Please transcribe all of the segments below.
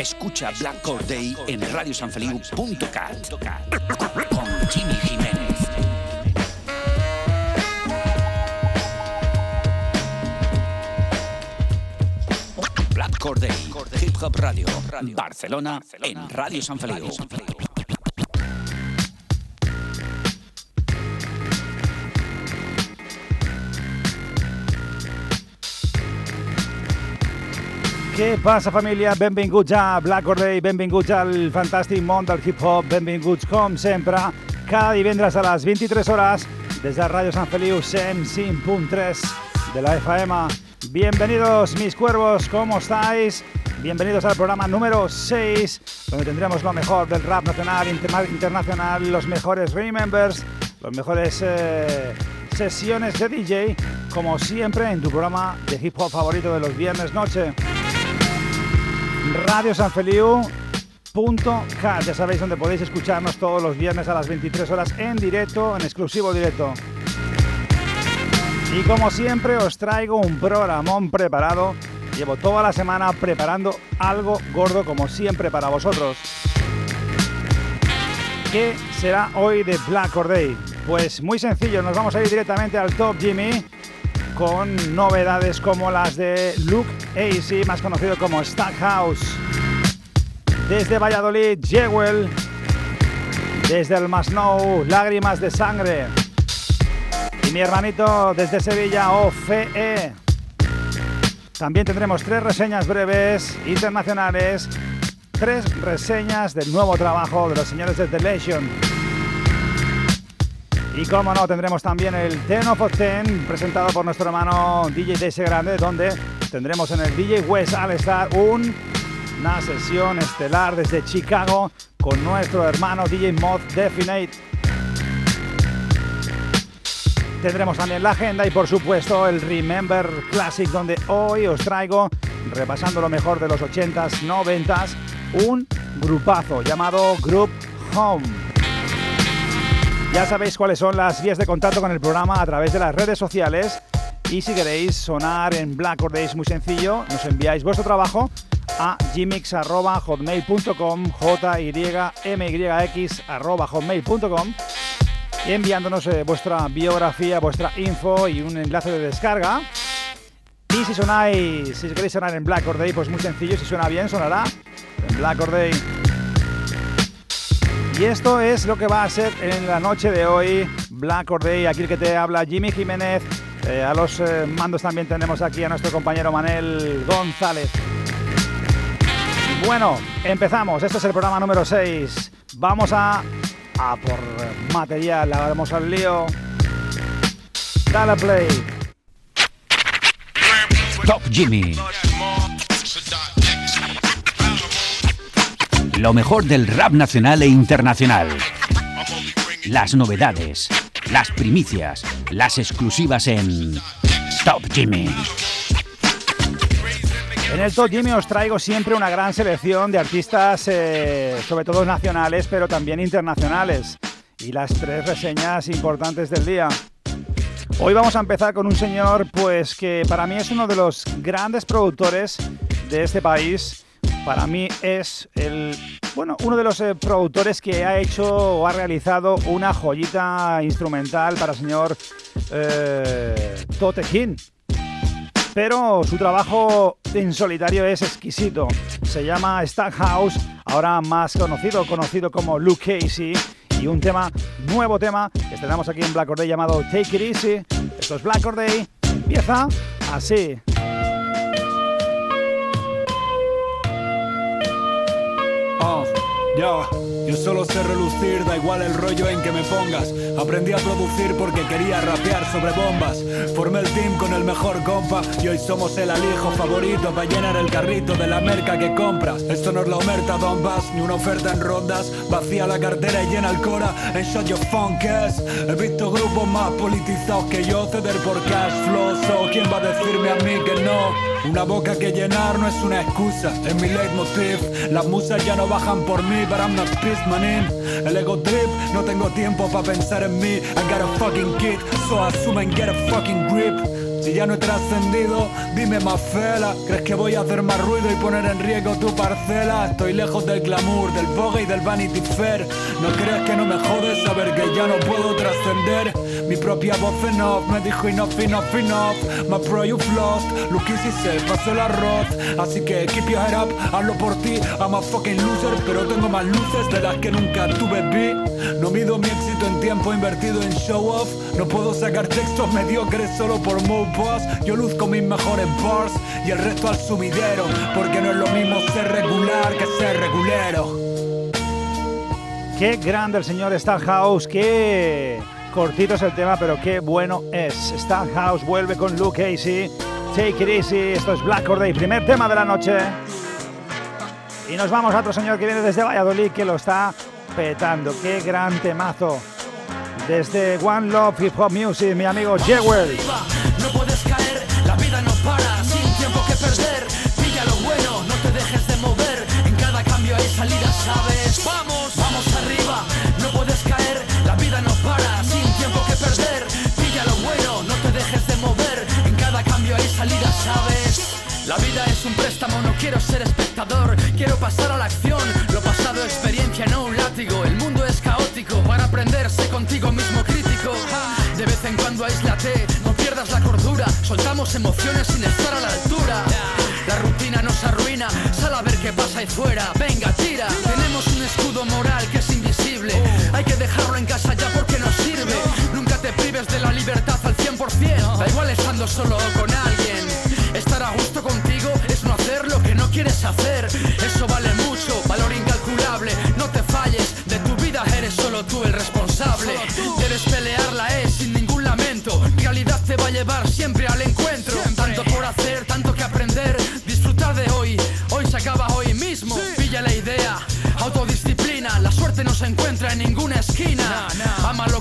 Escucha Black Day en radiosanfeliu.cat con Jimmy Jiménez. Black Core Day, Hip Hop Radio, Barcelona, en Radio San Feliu. Què passa, família? Benvinguts a Black Day, benvinguts al fantàstic món del hip-hop, benvinguts, com sempre, cada divendres a les 23 hores des de Ràdio Sant Feliu 105.3 de la FM. Bienvenidos, mis cuervos, ¿cómo estáis? Bienvenidos al programa número 6, donde tendremos lo mejor del rap nacional, inter internacional, los mejores remembers, los mejores eh, sesiones de DJ, como siempre en tu programa de hip hop favorito de los viernes noche. Radio San Feliu.cat, ya sabéis dónde podéis escucharnos todos los viernes a las 23 horas en directo, en exclusivo directo. Y como siempre os traigo un programón preparado. Llevo toda la semana preparando algo gordo como siempre para vosotros. ¿Qué será hoy de Black or Day? Pues muy sencillo, nos vamos a ir directamente al Top Jimmy con novedades como las de Luke AC, más conocido como Stackhouse. Desde Valladolid, Jewel. Desde el Masnou, Lágrimas de Sangre. Y mi hermanito desde Sevilla, OFE. También tendremos tres reseñas breves internacionales, tres reseñas del nuevo trabajo de los señores de The Legion. Y como no, tendremos también el Ten of Ten presentado por nuestro hermano DJ DS Grande, donde tendremos en el DJ West All Star una sesión estelar desde Chicago con nuestro hermano DJ Mod Definite. Tendremos también la agenda y por supuesto el Remember Classic, donde hoy os traigo, repasando lo mejor de los 80s, 90s, un grupazo llamado Group Home. Ya sabéis cuáles son las vías de contacto con el programa a través de las redes sociales. Y si queréis sonar en Black Or Days, muy sencillo, nos enviáis vuestro trabajo a gmix.hotmail.com, j y enviándonos eh, vuestra biografía, vuestra info y un enlace de descarga. Y si sonáis, si queréis sonar en Black Or Day, pues muy sencillo, si suena bien, sonará en Black Or Day. Y esto es lo que va a ser en la noche de hoy, Black Or Day, aquí el que te habla Jimmy Jiménez. Eh, a los eh, mandos también tenemos aquí a nuestro compañero Manel González. Bueno, empezamos. Este es el programa número 6. Vamos a a por material, vamos al lío. Dale play. Top Jimmy. Lo mejor del rap nacional e internacional. Las novedades, las primicias, las exclusivas en Top Jimmy. En el Top Jimmy os traigo siempre una gran selección de artistas, eh, sobre todo nacionales, pero también internacionales. Y las tres reseñas importantes del día. Hoy vamos a empezar con un señor, pues que para mí es uno de los grandes productores de este país. Para mí es el, bueno, uno de los eh, productores que ha hecho o ha realizado una joyita instrumental para el señor eh, pero su trabajo en solitario es exquisito. Se llama Stackhouse, ahora más conocido, conocido como Luke Casey, y un tema, nuevo tema, que estrenamos aquí en Black Or Day llamado Take It Easy. Esto es Black Or Day, empieza así. Yo solo sé relucir, da igual el rollo en que me pongas. Aprendí a producir porque quería rapear sobre bombas. Formé el team con el mejor compa y hoy somos el alijo favorito para llenar el carrito de la merca que compras. Esto no es la omerta Donbass, ni una oferta en rondas. Vacía la cartera y llena el cora en Shot Your Funkes. He visto grupos más politizados que yo ceder por cash flow. So, ¿quién va a decirme a mí que no? Una boca que llenar no es una excusa, es mi leitmotiv. Las musas ya no bajan por mí, but I'm not pissed, manín. El ego trip, no tengo tiempo para pensar en mí. I got a fucking kid, so asumen get a fucking grip. Si ya no he trascendido, dime más fela. ¿Crees que voy a hacer más ruido y poner en riesgo tu parcela? Estoy lejos del glamour, del vogue y del Vanity Fair. ¿No crees que no me jode saber que ya no puedo trascender? Mi propia voz en off me dijo enough, enough, enough. My pro you've lost, look easy se pasó el arroz. Así que keep your head up, hazlo por ti. I'm a fucking loser, pero tengo más luces de las que nunca tuve vi. No mido mi éxito en tiempo invertido en show off. No puedo sacar textos mediocres solo por move yo luzco mis mejores bars y el resto al sumidero, porque no es lo mismo ser regular que ser regulero. Qué grande el señor House, qué cortito es el tema, pero qué bueno es. House vuelve con Luke Casey. Take it easy, esto es Black Day, primer tema de la noche. Y nos vamos a otro señor que viene desde Valladolid que lo está petando. Qué gran temazo. Desde One Love Hip Hop Music, mi amigo Jewel. Vamos, vamos arriba, no puedes caer, la vida no para, sin tiempo que perder. Pilla lo bueno, no te dejes de mover. En cada cambio hay salida, ¿sabes? La vida es un préstamo, no quiero ser espectador, quiero pasar a la acción. Lo pasado experiencia, no un látigo. El mundo es caótico, para aprenderse contigo mismo crítico. De vez en cuando aíslate, la cordura, soltamos emociones sin estar a la altura. La rutina nos arruina, sal a ver qué pasa ahí fuera. Venga, tira. Tenemos un escudo moral que es invisible. Hay que dejarlo en casa ya porque nos sirve. Nunca te prives de la libertad al 100%. Da igual estando solo o con alguien. Estar a gusto contigo es no hacer lo que no quieres hacer.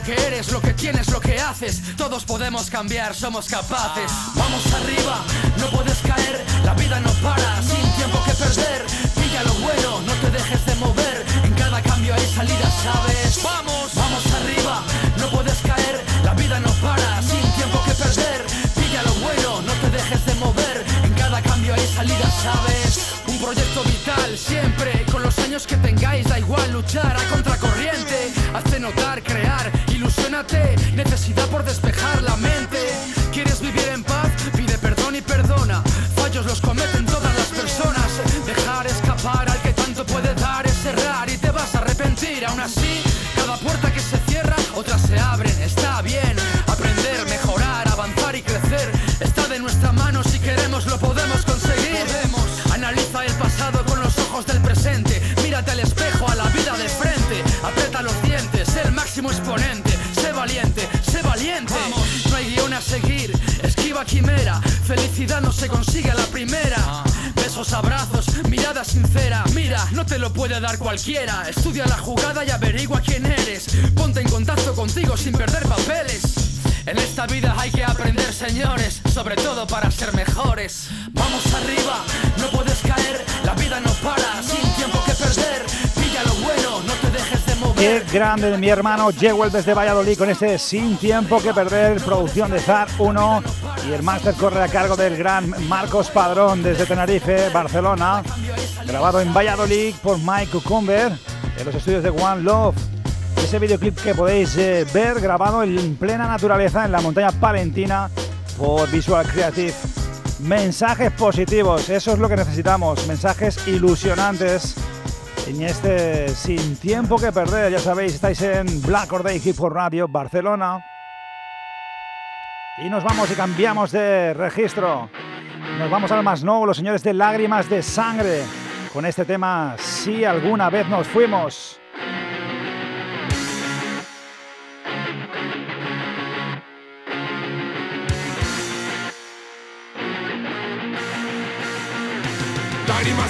Que eres, lo que tienes, lo que haces. Todos podemos cambiar, somos capaces. Vamos arriba, no puedes caer. La vida no para, sin tiempo que perder. Pilla lo bueno, no te dejes de mover. En cada cambio hay salida, sabes. Vamos, vamos arriba, no puedes caer. La vida no para, sin tiempo que perder. Pilla lo bueno, no te dejes de mover. En cada cambio hay salida, sabes. Un proyecto vital, siempre. Consigue a la primera. Besos, abrazos, mirada sincera. Mira, no te lo puede dar cualquiera. Estudia la jugada y averigua quién eres. Ponte en contacto contigo sin perder papeles. En esta vida hay que aprender, señores, sobre todo para ser mejores. Vamos arriba, no puedes caer, la vida no para, sin tiempo que perder. Pilla lo bueno, no te dejes de mover. Qué grande mi hermano Jewel desde Valladolid con este Sin tiempo que perder, producción de ZAR 1 y el máster corre a cargo del gran Marcos Padrón desde Tenerife, Barcelona, grabado en Valladolid por Mike Cucumber en los estudios de One Love. Ese videoclip que podéis eh, ver grabado en plena naturaleza en la montaña palentina por Visual Creative. Mensajes positivos, eso es lo que necesitamos, mensajes ilusionantes en este Sin Tiempo que Perder. Ya sabéis, estáis en Black Or Day Hip Hop Radio Barcelona. Y nos vamos y cambiamos de registro. Nos vamos al más nuevo, los señores de Lágrimas de Sangre, con este tema Si alguna vez nos fuimos.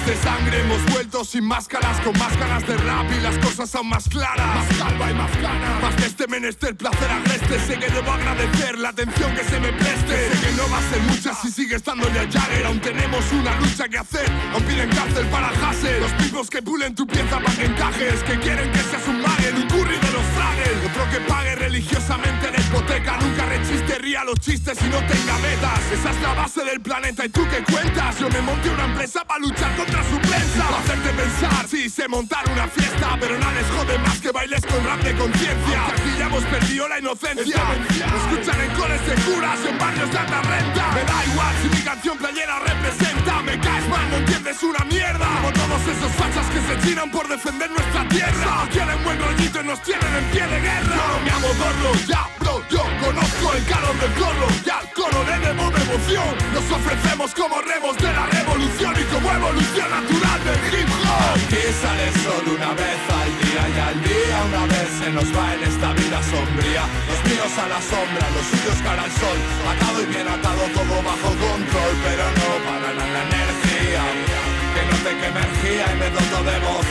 De sangre hemos vuelto sin máscaras, con máscaras de rap y las cosas son más claras. Más calva y más plana. Más que este menester, placer agreste. Sé que debo agradecer la atención que se me preste. Sé que no va a ser mucha si sigue estando en el Jagger. Aún tenemos una lucha que hacer. Aún piden cárcel para el hassle. Los tipos que pulen tu pieza para encajes. Que quieren que seas un en un curry de los fraggles. Otro que pague religiosamente hipoteca. Nunca rechiste, ría los chistes y no tenga metas. Esa es la base del planeta. ¿Y tú qué cuentas? Yo me monté una empresa para luchar contra su prensa. Para hacerte pensar, sí, sé montar una fiesta. Pero nada les jode más que bailes con rap de conciencia. Aquí ya hemos perdido la inocencia. Escuchan en coles de curas en barrios de alta renta. Me da igual si mi canción playera representa. Me caes mal, no entiendes una mierda. Como todos esos fachas que se chinan por defender nuestra tierra. Quieren buen rollito y nos tienen en pie de guerra. Yo no me amo gorro, ya, yo conozco el calor del corro. Ya al coro le debo devoción. Nos ofrecemos como remos de la revolución y como evolución natural del hip hop. Aquí sale solo una vez al día y al día una vez se nos va en esta vida sombría. Los míos a la sombra, los suyos cara al sol. Atado y bien atado, todo bajo control, pero no para energía que que energía y me doto de voz.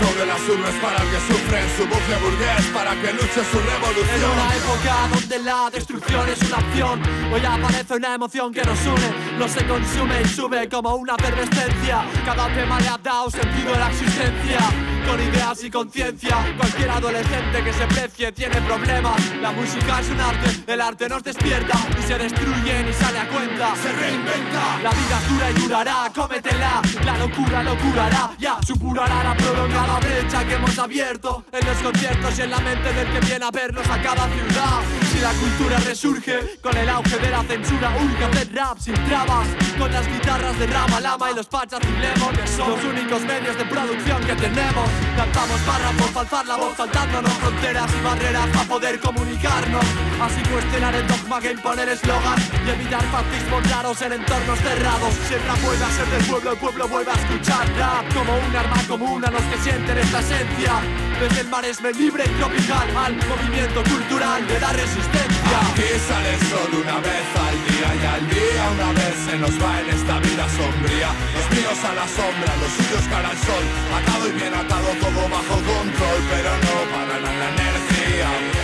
Todo de las urbes para el que sufre en su bucle burgués Para que luche su revolución. En una época donde la destrucción es una acción Hoy aparece una emoción que nos une. No se consume y sube como una efervescencia. Cada tema le ha dado sentido a la existencia con ideas y conciencia. Cualquier adolescente que se precie tiene problemas. La música es un arte, el arte nos despierta y se destruye ni sale a cuenta. Se reinventa. La vida dura y durará, cómetela. La locura lo curará, ya supurará la prolongada brecha que hemos abierto en los conciertos y en la mente del que viene a vernos a cada ciudad. Si la cultura resurge con el auge de la censura, urge hacer rap sin trabas. Con las guitarras de Rama Lama y los Pachas y Lemon, que son los únicos medios de producción que tenemos. Cantamos párrafos, faltar la voz, saltándonos fronteras y barreras para poder comunicarnos. Así cuestionar el dogma que imponer eslogan y evitar fascismos raros en entornos cerrados. Siempre vuelve a ser del pueblo, el pueblo vuelve a escuchar rap como un arma común a los que sienten esta esencia. Desde el maresme libre y tropical al movimiento cultural de la resistencia. Aquí sale solo una vez al día y al día una vez se nos va en esta vida sombría. Los míos a la sombra, los suyos cara al sol, atado y bien atado todo bajo control, pero no para la energía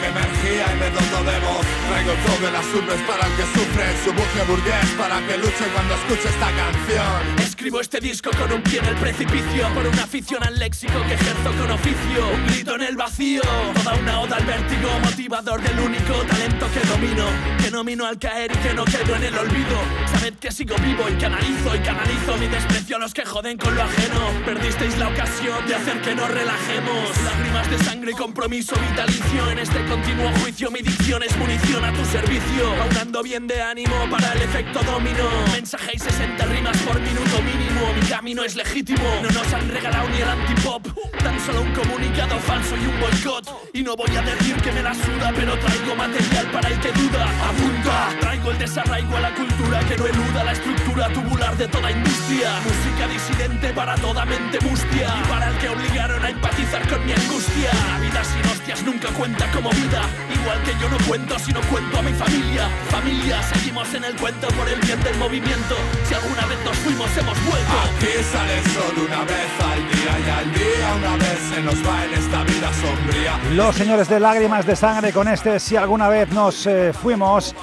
que energía y de voz Traigo todo de las urbes para el que sufre. Su buque burgués para que luche cuando escuche esta canción. Escribo este disco con un pie en el precipicio Por una afición al léxico que ejerzo con oficio. Un grito en el vacío Toda una oda al vértigo Motivador del único talento que domino. Que nomino al caer y que no quedo en el olvido. Sabed sigo vivo y canalizo y canalizo Mi desprecio a los que joden con lo ajeno. Perdisteis la ocasión de hacer que nos relajemos. Lágrimas de sangre y compromiso vitalicio. En este este continuo juicio mi dicción es munición a tu servicio. Aunando bien de ánimo para el efecto domino. Mensaje y 60 rimas por minuto mínimo. Mi camino es legítimo, no nos han regalado ni el antipop. Tan solo un comunicado falso y un boicot. Y no voy a decir que me la suda Pero traigo material para el que duda. Apunta, traigo el desarraigo a la cultura Que no eluda la estructura tubular de toda industria. Música disidente para toda mente mustia. Y para el que obligaron a empatizar con mi angustia. La vida sin hostias nunca cuenta con vida. Igual que yo no cuento si no cuento a mi familia. Familia, seguimos en el cuento por el bien del movimiento. Si alguna vez nos fuimos hemos vuelto. Aquí sale solo una vez al día y al día una vez se nos va en esta vida sombría. Los señores de Lágrimas de Sangre con este Si alguna vez nos eh, fuimos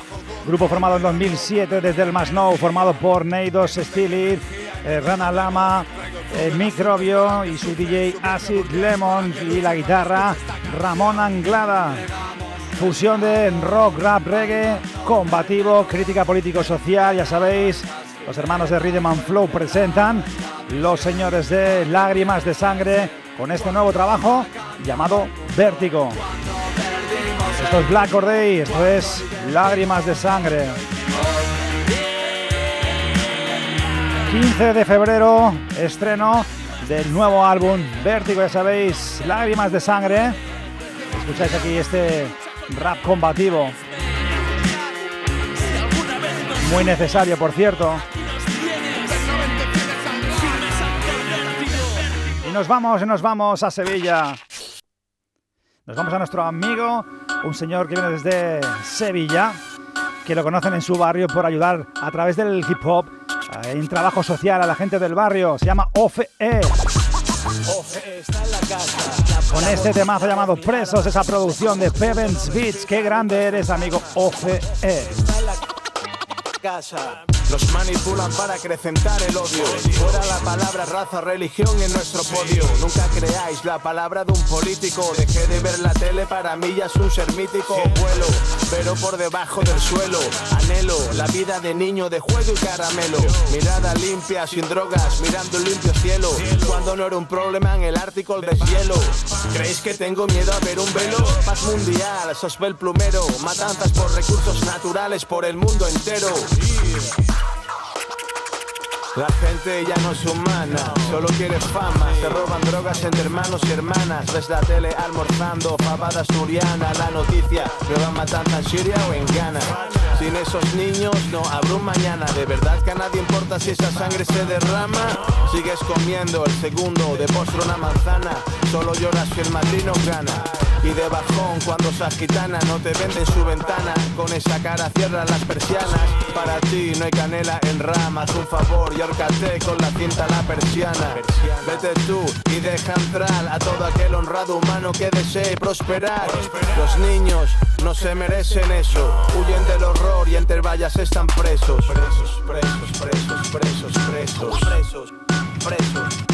Grupo formado en 2007 desde el Masnou Formado por Neidos Stilit, eh, Rana Lama el Microbio y su DJ Acid Lemon y la guitarra Ramón Anglada. Fusión de rock, rap, reggae, combativo, crítica político-social, ya sabéis, los hermanos de Rhythm and Flow presentan los señores de Lágrimas de Sangre con este nuevo trabajo llamado Vértigo. Esto es Black Day, esto es Lágrimas de Sangre. 15 de febrero, estreno del nuevo álbum Vértigo, ya sabéis, Lágrimas de Sangre. Escucháis aquí este rap combativo. Muy necesario, por cierto. Y nos vamos, y nos vamos a Sevilla. Nos vamos a nuestro amigo, un señor que viene desde Sevilla, que lo conocen en su barrio por ayudar a través del hip hop un trabajo social a la gente del barrio, se llama OFE. Con este temazo llamado Presos, esa producción de Pevens Beats. Qué grande eres, amigo OFE. Nos manipulan para acrecentar el odio. Fuera la palabra raza, religión en nuestro podio. Nunca creáis la palabra de un político. Dejé de ver la tele, para mí ya es un ser mítico. Vuelo, pero por debajo del suelo. Anhelo la vida de niño de juego y caramelo. Mirada limpia, sin drogas, mirando el limpio cielo. Cuando no era un problema en el Ártico el deshielo. ¿Creéis que tengo miedo a ver un velo? Paz mundial, sos el plumero. Matanzas por recursos naturales por el mundo entero. La gente ya no es humana, solo quiere fama. Se roban drogas entre hermanos y hermanas. Ves la tele almorzando, pavada suriana. La noticia, nueva matanza en Siria o en Ghana. Sin esos niños no habrá un mañana. De verdad que a nadie importa si esa sangre se derrama. Sigues comiendo el segundo de postre una manzana. Solo lloras si el madrino gana. Y de bajón cuando esa gitana no te vende en su ventana Con esa cara cierra las persianas Para ti no hay canela en ramas Un favor y ahórcate con la cinta la persiana. Vete tú y deja entrar a todo aquel honrado humano que desee prosperar. Los niños no se merecen eso. Huyen del horror y entre vallas están presos Presos, presos, presos, presos, presos Presos, presos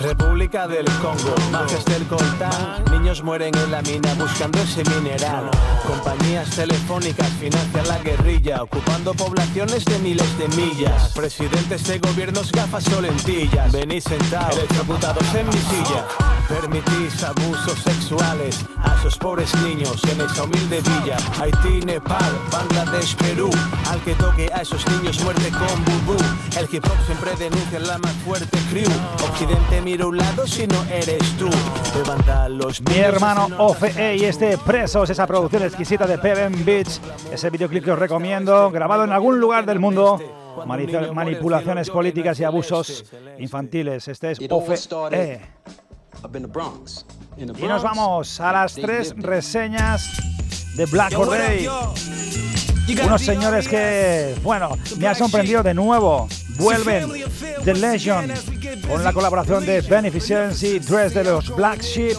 República del Congo, mafias del coltán, niños mueren en la mina buscando ese mineral. Compañías telefónicas financian la guerrilla, ocupando poblaciones de miles de millas. Presidentes de gobiernos gafas o lentillas, venís sentados, electrocutados en mi silla. Permitís abusos sexuales a esos pobres niños en esa humilde villa. Haití, Nepal, Bangladesh, Perú. Al que toque a esos niños muerte con bubú. El hip hop siempre denuncia la más fuerte crew. Occidente mira un lado si no eres tú. Levanta los Mi hermano OFE y este Presos, esa producción exquisita de Peven Beach. Ese videoclip que os recomiendo, grabado en algún lugar del mundo. Manipulaciones políticas y abusos infantiles. Este es OFE. Y nos vamos a las tres reseñas de Black Day. Unos señores que, bueno, me ha sorprendido de nuevo. Vuelven The Legend con la colaboración de Beneficency, Dress de los Black Sheep,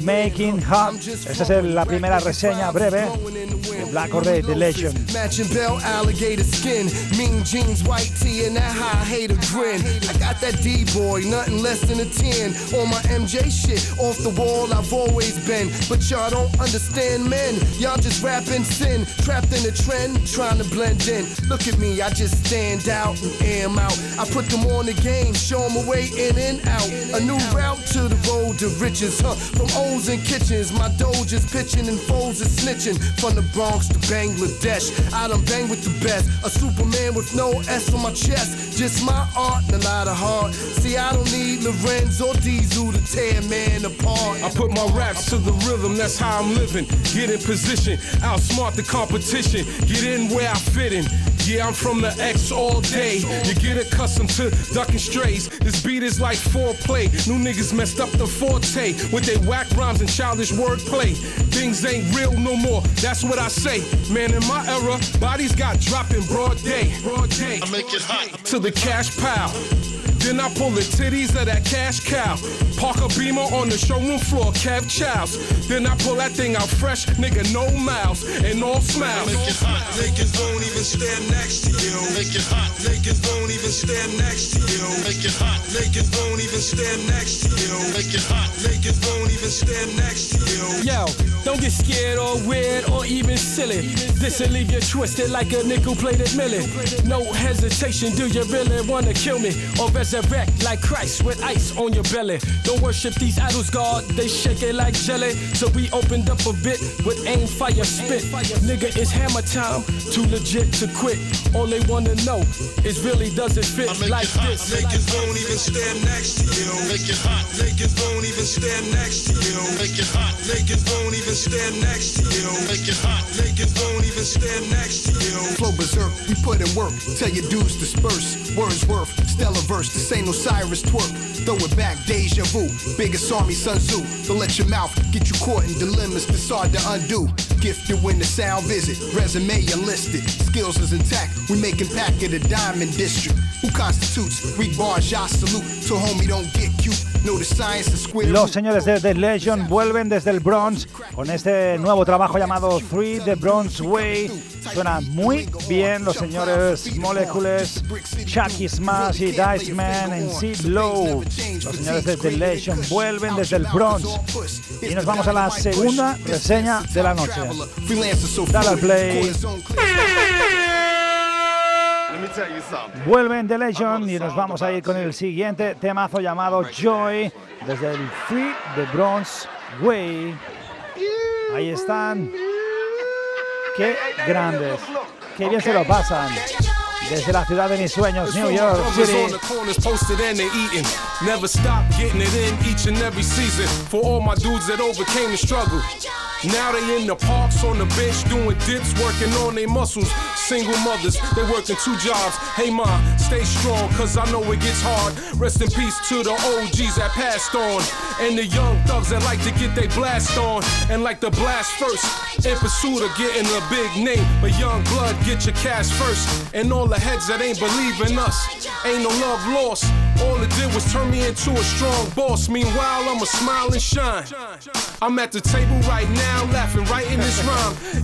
Making Hot. Esta es la primera reseña breve de Black Day, The Legend. Matching bell, alligator skin, mean jeans, white tee, and that high hater grin. I got that D-boy, nothing less than a 10. On my MJ shit, off the wall, I've always been. But y'all don't understand men. Y'all just rapping sin, trapped in a trend, trying to blend in. Look at me, I just stand out and am out. I put them on the game, show them a way in and out. A new route to the road to riches, huh? From O's and kitchens, my doge is pitching and foes is snitching. From the Bronx to Bangladesh, I done bang with the best. A Superman with no S on my chest. Just my art and a lot of heart. See, I don't need Lorenz or Diesel to tear man apart. I put my raps to the rhythm, that's how I'm living. Get in position, outsmart the competition. Get in where I fit in. Yeah, I'm from the X all day. You get accustomed to ducking strays. This beat is like foreplay. New niggas messed up the forte with their whack rhymes and childish wordplay. Things ain't real no more. That's what I say. Man, in my era, bodies got dropped in broad day. Broad day. I make it hot. To the cash pile. Then I pull the titties of that cash cow. Park a beamer on the showroom floor, Kev Chows. Then I pull that thing out fresh, nigga, no mouths and all smiles. Make it hot, niggas won't even stand next to you. Make it hot, niggas won't even stand next to you. Make it hot, niggas won't even stand next to you. Make it hot, niggas won't even stand next to you. Yo, don't get scared or weird or even silly. This'll leave you twisted like a nickel plated millie. No hesitation, do you really wanna kill me? Or resurrect like Christ with ice on your belly? Don't worship these idols, God, they shake it like jelly. So we opened up a bit with aim, fire, spit. Nigga, it's hammer time, too legit to quit. All they wanna know is really does it fit I make like it hot, this? niggas won't even stand next to you. Make it hot, niggas won't even stand next to you. Make it hot, Niggas won't even stand next to you. Make it hot. Niggas won't even stand next to you. Flow berserk, we put in work. Tell your dudes disperse. Wordsworth, stellar verse. This ain't no Cyrus twerk. Throw it back, deja vu. Biggest army, Sun Tzu. Don't let your mouth get you caught in dilemmas that's hard to undo. Gifted when the sound visit. Resume enlisted. Skills is intact. We making pack of the Diamond District. Who constitutes? Read bars, y'all salute. To homie, don't get cute. Los señores de The Legion vuelven desde el Bronx con este nuevo trabajo llamado Three The Bronx Way. Suena muy bien los señores Molecules, Chucky Smash y Dice Man en Seed Low. Los señores de The Legion vuelven desde el Bronx. Y nos vamos a la segunda reseña de la noche. Dale al play. Vuelven The Legion y nos vamos a ir con el siguiente temazo llamado Joy desde el Free The Bronze Way. Ahí están. Qué grandes. Qué bien se lo pasan. Desde la ciudad de mis sueños, New York City. Never stop getting it in each and every season. For all my dudes that overcame the struggle. Now they in the on the bench doing dips, working on their muscles. Single mothers, they working two jobs. Hey ma, stay strong, cause I know it gets hard. Rest in peace to the OGs that passed on. And the young thugs that like to get their blast on. And like the blast first, in pursuit of getting a big name. But young blood, get your cash first. And all the heads that ain't believing us. Ain't no love lost. All it did was turn me into a strong boss. Meanwhile, I'ma smile and shine. I'm at the table right now laughing right in this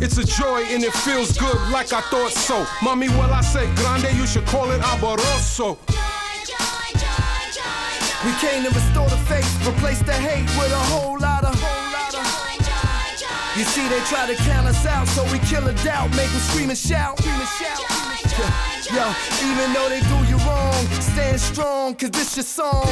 It's a joy and it feels good like I thought so. Mommy, well, I say grande, you should call it alboroso. We came to restore the faith, replace the hate with a whole lot of. Whole lot of joy. You see, they try to count us out, so we kill a doubt, make them scream and shout. Scream and shout. Yo, even though they do you wrong, stand strong, cause this your song.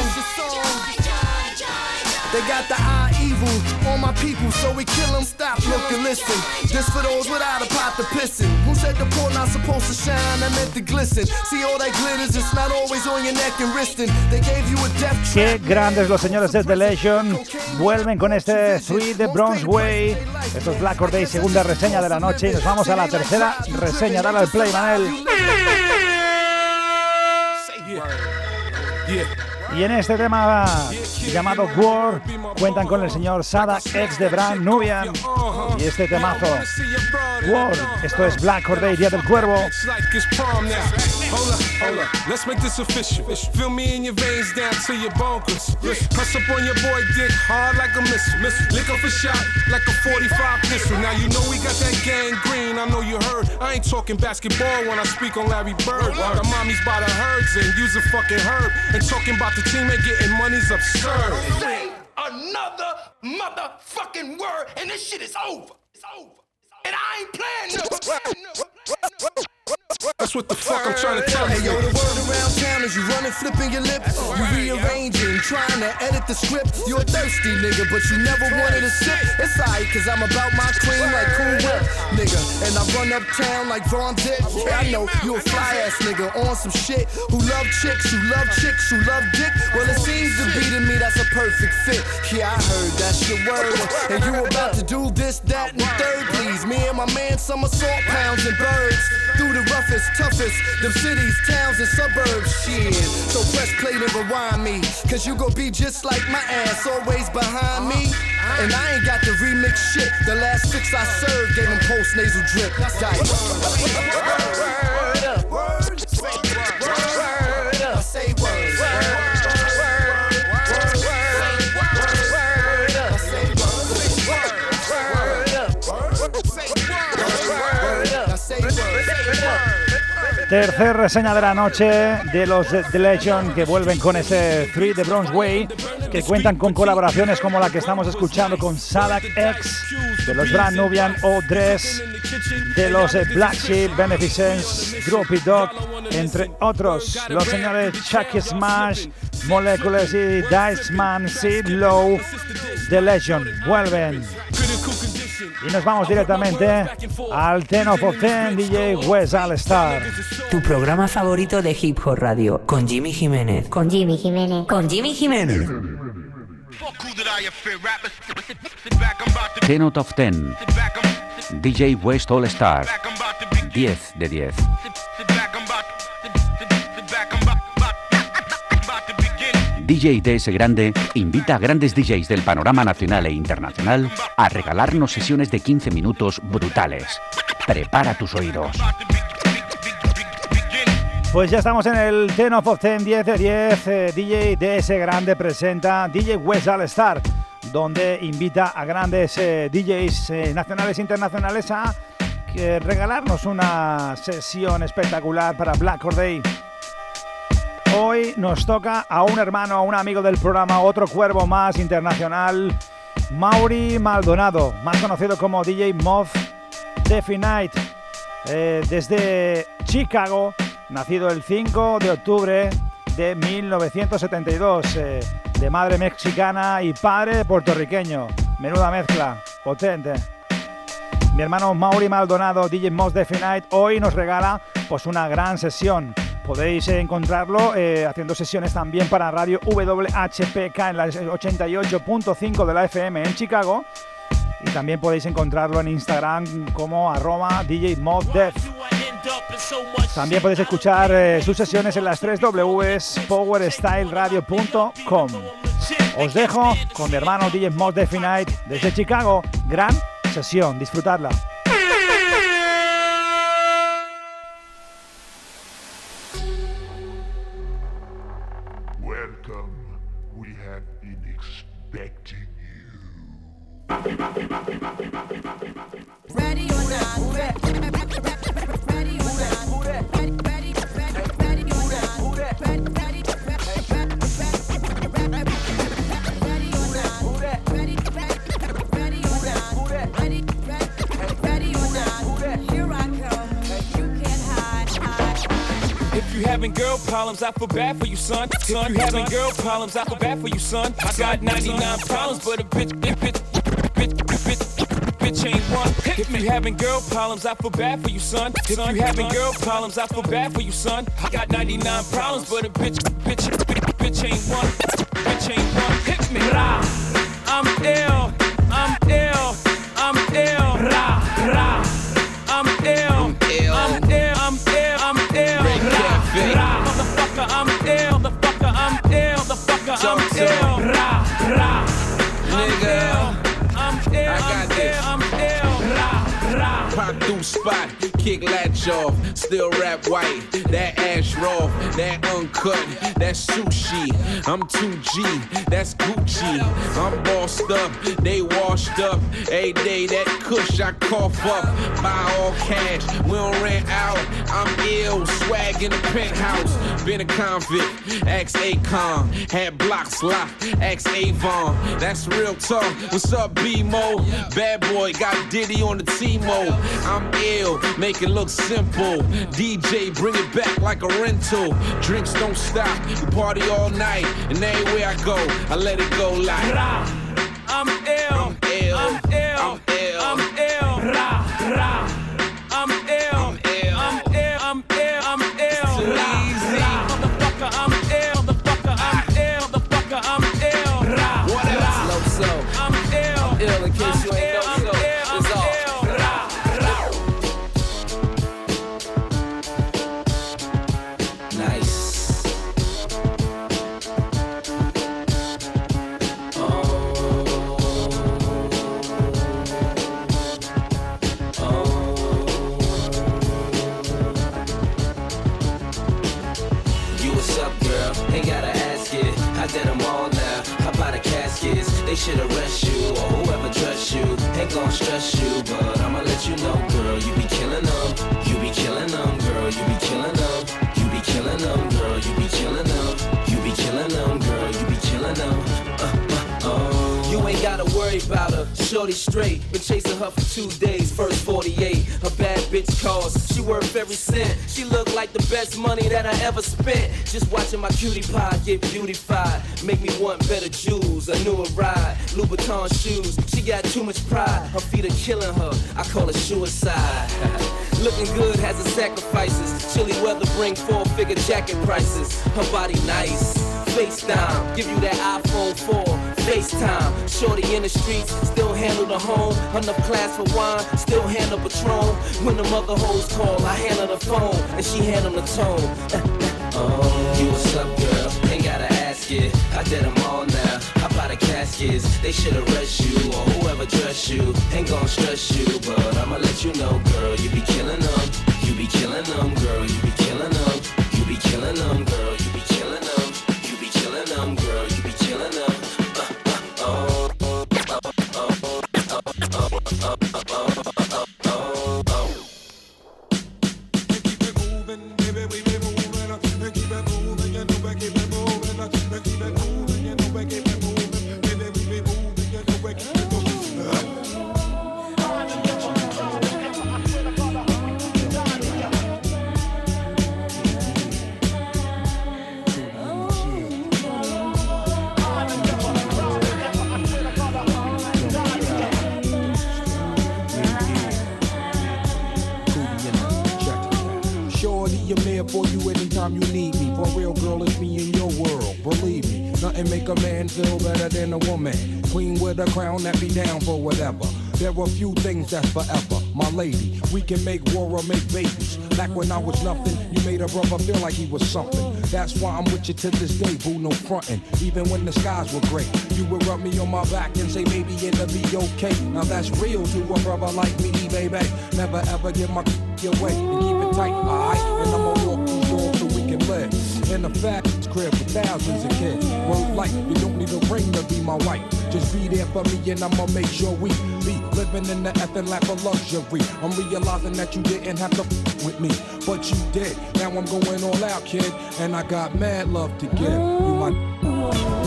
They got the eye evil on my people, so we kill them. Stop, look, and listen. This for those without a pot to pissin'. Who said the poor not supposed to shine? I meant to glisten. See all that glitters, it's not always on your neck and wristing. They gave you a death Qué grandes los señores de The Legion. Vuelven con este Three The Bronze Way. Esto es Black Or Day, segunda reseña de la noche. Y nos vamos a la tercera reseña. Dale al play, Manel. Y en este tema llamado War cuentan con el señor Sadak, ex de Brand Nubian. Y este temazo, War, esto es Black Corday, Día del Cuervo. Let's make this official. Fill me in your veins down to your bonkers. Press up on your boy dick hard like a missile. Lick up a shot like a 45 pistol. Now you know we got that gang green. I know you heard. I ain't talking basketball when I speak on Larry Bird. The mommies by the herds and use a fucking herb. And talking about the team and getting money's absurd. Say another motherfucking word and this shit is over. It's over. And I ain't playing no. That's what the fuck I'm trying to tell you. Hey, yo, the word around town is you running, flipping your lips. You rearranging, trying to edit the script. You're a thirsty nigga, but you never wanted a sip. It's alright, cause I'm about my cream like Cool Whip, nigga. And I run uptown like Von Dick. Yeah, I know you a fly ass nigga on some shit who love chicks, who love chicks, who love dick. Well, it seems to be to me that's a perfect fit. Yeah, I heard that's your word. And you about to do this, that, and third, please. Me and my man, some somersault pounds and birds. Through the roughest, toughest, them cities, towns, and suburbs, shit. So press play to rewind me, cause you gon' be just like my ass, always behind me. Uh-huh. And I ain't got the remix shit. The last fix I served gave him post nasal drip. That's Say Tercer reseña de la noche de los The Legion que vuelven con ese Three The Bronze Way, que cuentan con colaboraciones como la que estamos escuchando con Sadak X, de los Brand Nubian o Dress, de los Black Sheep, Beneficence, Droopy Dog, entre otros. Los señores Chucky Smash, Molecules y Dice Man, Seed Low, The Legion vuelven. Y nos vamos directamente al Ten of Ten DJ West All Star. Tu programa favorito de Hip Hop Radio con Jimmy Jiménez. Con Jimmy Jiménez. Con Jimmy Jiménez. 10 out of 10. DJ West All Star. 10 de 10. DJ DS Grande invita a grandes DJs del panorama nacional e internacional a regalarnos sesiones de 15 minutos brutales. Prepara tus oídos. Pues ya estamos en el 10 of 10, 10 de 10. Eh, DJ DS Grande presenta DJ West All Star, donde invita a grandes eh, DJs eh, nacionales e internacionales a regalarnos una sesión espectacular para Black Or Day. Hoy nos toca a un hermano, a un amigo del programa, otro cuervo más internacional, Mauri Maldonado, más conocido como DJ Moth Definite, eh, desde Chicago, nacido el 5 de octubre de 1972, eh, de madre mexicana y padre puertorriqueño. Menuda mezcla, potente. Mi hermano Mauri Maldonado, DJ Moth Definite, hoy nos regala pues una gran sesión Podéis encontrarlo eh, haciendo sesiones también para Radio WHPK en la 88.5 de la FM en Chicago. Y también podéis encontrarlo en Instagram como arroba DJ También podéis escuchar eh, sus sesiones en las 3 Ws powerstyleradio.com. Os dejo con mi hermano DJ Mod Definite desde Chicago. Gran sesión, disfrutadla. Problems, I feel bad for you, son. If you having girl problems, I feel bad for you, son. I got 99 problems, but a bitch, bitch, bitch, bitch, bitch, ain't one. If you having girl problems, I feel bad for you, son. If you having girl problems, I feel bad for you, son. I got 99 problems, but a bitch, bitch, bitch, bitch ain't one. Bitch ain't one. Hit me. I'm ill, spot, kick latch off, still rap white. That ash raw, that uncut, that's sushi. I'm 2G, that's Gucci. I'm bossed up, they washed up. Every day that kush I cough up. Buy all cash, we don't rent out. I'm ill, swag in the penthouse. Been a convict, ex Acon. Had blocks locked, ex Avon. That's real talk. What's up, B-Mo? Bad boy, got Diddy on the T-Mo. I'm ill, make it look simple. DJ, bring it back like a rental. Drinks don't stop, we party all night. And anywhere I go, I let it go like. I'm ill, I'm ill, I'm should arrest you or whoever dressed you. Ain't gon' stress you, but I'ma let you know, girl. You be killing them. You be killing them, girl. You be killing them. You be killing them, girl. You be killing them. You be killing them, girl. You be killing them. Uh, uh, oh. You ain't gotta worry about her. Shorty straight. Been chasing her for two days. First 48. Bitch calls. She worth every cent. She look like the best money that I ever spent. Just watching my cutie pie get beautified. Make me want better jewels. A newer ride. Louboutin shoes. She got too much pride. Her feet are killing her. I call it suicide. Looking good has its sacrifices. Chilly weather bring four figure jacket prices. Her body nice. FaceTime. Give you that iPhone 4. FaceTime. Shorty in the streets, still handle the home. Enough class for wine, still handle Patron. When the mother hoes call, I handle the phone, and she handle the tone. oh, you what's up, girl? Ain't gotta ask it. I did them all now. I about the caskets? They should arrest you or whoever dress you. Ain't gon' stress you, but I'ma let you know, girl. You be killing them. You be killing them, girl. You be killing them. You be killing them. There are few things that's forever. My lady, we can make war or make babies. Back when I was nothing, you made a brother feel like he was something. That's why I'm with you to this day, boo, no frontin'. Even when the skies were gray, you would rub me on my back and say, maybe it'll be okay. Now that's real to a brother like me, baby. Never ever give my away and keep it tight, alright? And I'ma walk these doors so we can live. In a fact, crib with thousands of kids. Work like you don't need a ring to be my wife. Just be there for me and I'ma make sure we me. Living in the effing life of luxury. I'm realizing that you didn't have to f- with me, but you did. Now I'm going all out, kid, and I got mad love to give. You my.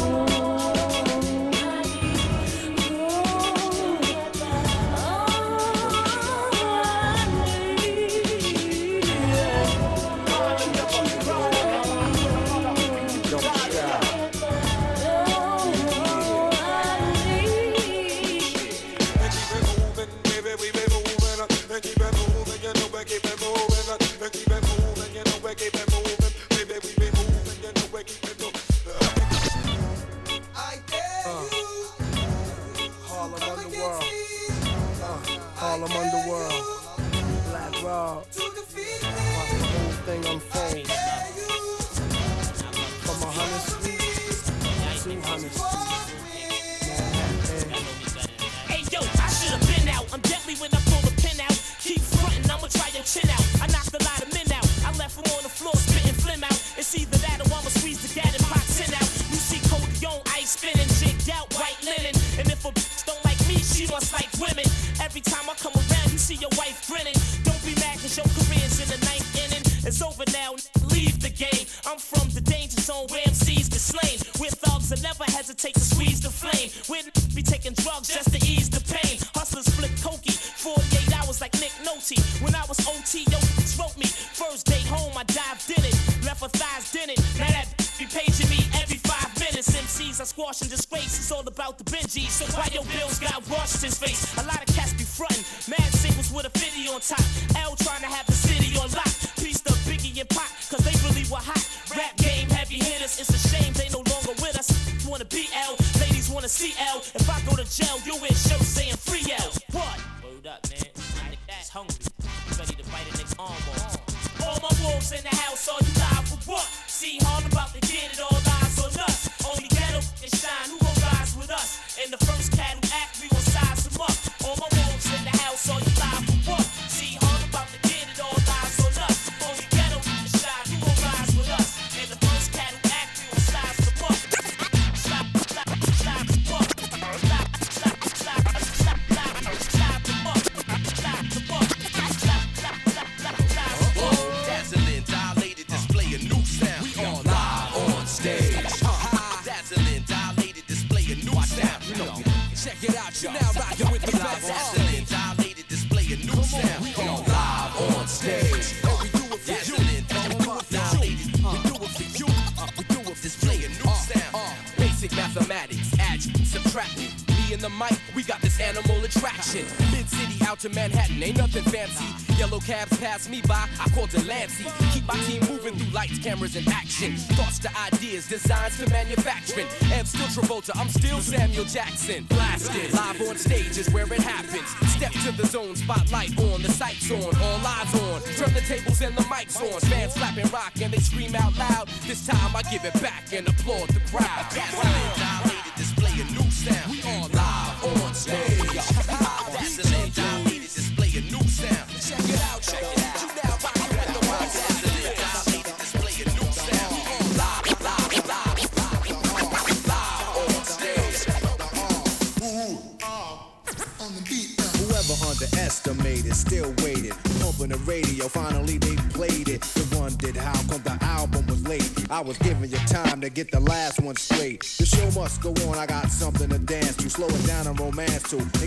Cabs pass me by, I called Delancey. Keep my team moving through lights, cameras, and action. Thoughts to ideas, designs to manufacturing. Ev still Travolta, I'm still Samuel Jackson. Blasted, live on stage is where it happens.